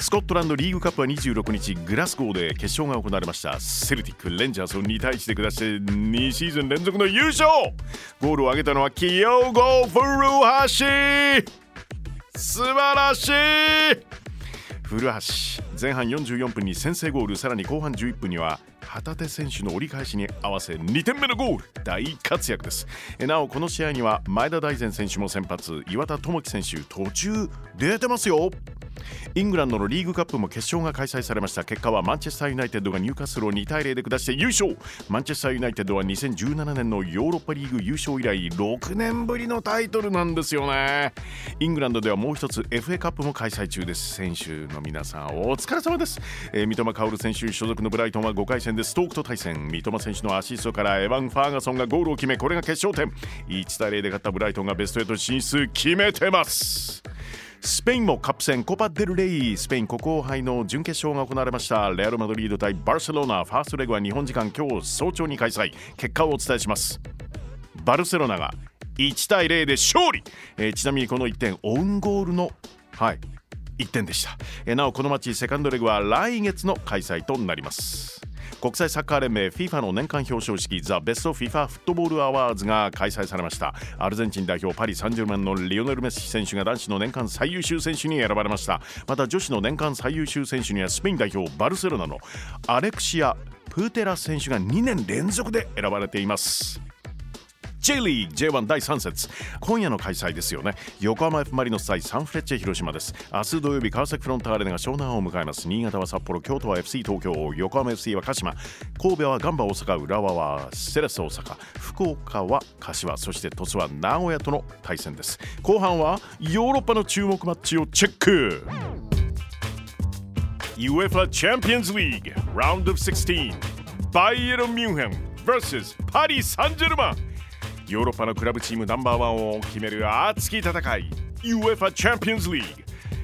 スコットランドリーグカップは26日グラスゴーで決勝が行われました。セルティックレンジャーズを2対1で下して2シーズン連続の優勝。ゴールを挙げたのはキヨゴ・フルハシ。素晴らしい。古橋前半44分に先制ゴール。さらに後半11分には旗手選手の折り返しに合わせ2点目のゴール。大活躍です。なおこの試合には前田大然選手も先発。岩田智樹選手途中出てますよ。イングランドのリーグカップも決勝が開催されました。結果はマンチェスターユナイテッドがニューカッスルを2対0で下して優勝マンチェスターユナイテッドは2017年のヨーロッパリーグ優勝以来6年ぶりのタイトルなんですよね。イングランドではもう一つ FA カップも開催中です。選手の皆さんお疲れ様です、えー、三笘薫選手所属のブライトンは5回戦でストークと対戦三笘選手のアシストからエヴァン・ファーガソンがゴールを決めこれが決勝点。1対0で勝ったブライトンがベスト8進出決めてます。スペインもカップ戦コパ・デル・レイスペイン国王杯の準決勝が行われました。レアル・マドリード対バルセロナ。ファーストレグは日本時間今日早朝に開催。結果をお伝えします。バルセロナが1対0で勝利、えー、ちなみにこの1点オウンゴールのはい1点でした、えー、なおこのマッチセカンドレグは来月の開催となります。国際サッカー連盟 FIFA の年間表彰式ザ・ベスト FIFA フットボールアワーズが開催されました。アルゼンチン代表パリ・サンジェルマンのリオネル・メッシ選手が男子の年間最優秀選手に選ばれました。また女子の年間最優秀選手にはスペイン代表バルセロナのアレクシア・プーテラ選手が2年連続で選ばれています。J リーグ J1 第3節今夜の開催ですよね。横浜 F マリノス対サンフレッチェ広島です。明日土曜日川崎フロンターレが湘南を迎えます。新潟は札幌京都は FC 東京。横浜 FC は鹿島。神戸はガンバ大阪浦和はセレス大阪。福岡は柏そして鳥栖は名古屋との対戦です。後半はヨーロッパの注目マッチをチェック。UEFA Champions League Round of 16バイエルン・ミュンヘン vs パリ・サンジェルマンヨーロッパのクラブチームナンバーワンを決める熱き戦い UEFA チャンピオンズリー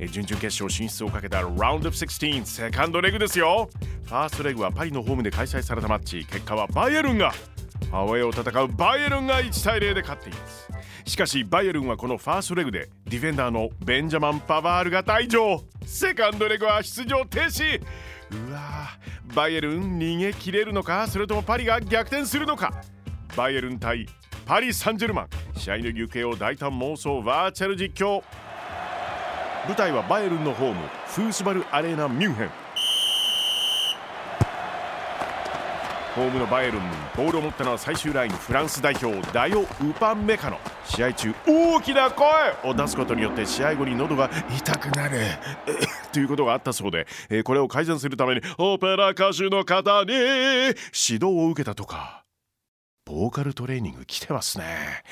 グ準々決勝進出をかけたラウンドオブ16セカンドレグですよ。ファーストレグはパリのホームで開催されたマッチ。結果はバイエルンがアウェイを戦うバイエルンが1対0で勝っています。しかしバイエルンはこのファーストレグでディフェンダーのベンジャマン・パワールが退場。セカンドレグは出場停止。うわバイエルン逃げ切れるのか？それともパリが逆転するのか？バイエルン対パリ・サンジェルマン。試合の行方を大胆妄想バーチャル実況。舞台はバイエルンのホームフースバルアレーナ・ミュンヘン。ホームのバイエルンボールを持ったのは最終ラインフランス代表ダヨ・ウパンメカノ。試合中大きな声を出すことによって試合後に喉が痛くなるということがあったそうで、えこれを改善するためにオペラ歌手の方に指導を受けたとか。ボーカルトレーニング来てますね。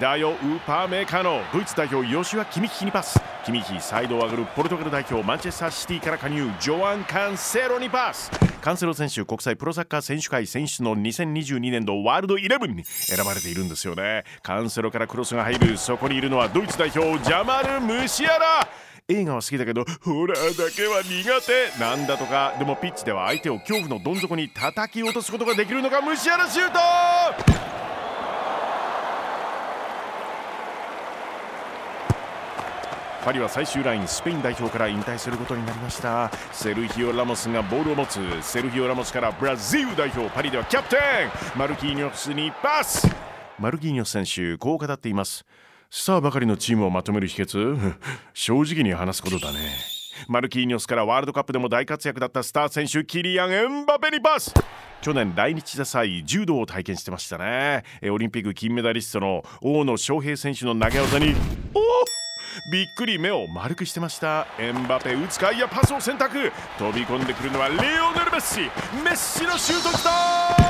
ダヨ・ウーパーメーカーのドイツ代表ヨシュア・キミヒにパス。キミヒサイドを上がるポルトガル代表マンチェスターシティから加入ジョアン・カンセロにパス。カンセロ選手国際プロサッカー選手会選出の2022年度ワールドイレブンに選ばれているんですよね。カンセロからクロスが入る。そこにいるのはドイツ代表ジャマル・ムシアラ。映画は好きだけどホラーだけは苦手。なんだとか。でもピッチでは相手を恐怖のどん底に叩き落とすことができるのか。ムシアラシュート！パリは最終ラインスペイン代表から引退することになりました。セルヒオ・ラモスがボールを持つ。セルヒオ・ラモスからブラジル代表パリではキャプテン。マルキーニョスにパス。マルキーニョス選手こう語っています。スターばかりのチームをまとめる秘訣？正直に話すことだね。マルキーニョスからワールドカップでも大活躍だったスター選手キリアン・エンバペにパス。去年来日した際柔道を体験してましたね。オリンピック金メダリストの大野翔平選手の投げ技におびっくり目を丸くしてました。エンバペ打つかいやパスを選択。飛び込んでくるのはレオネル・メッシ。メッシのシュートきた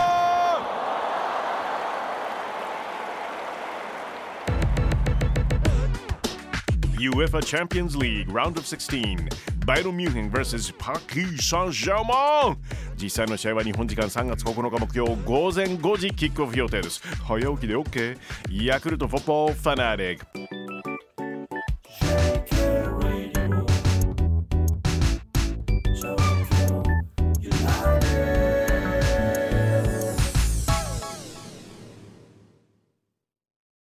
UEFA Champions League Round of 16バイロン・ミュンヘン vs パキー・サン・ジャーマン実際の試合は日本時間3月9日木曜午前5時キックオフ予定です。早起きで OK ヤクルトフォッポーファナリック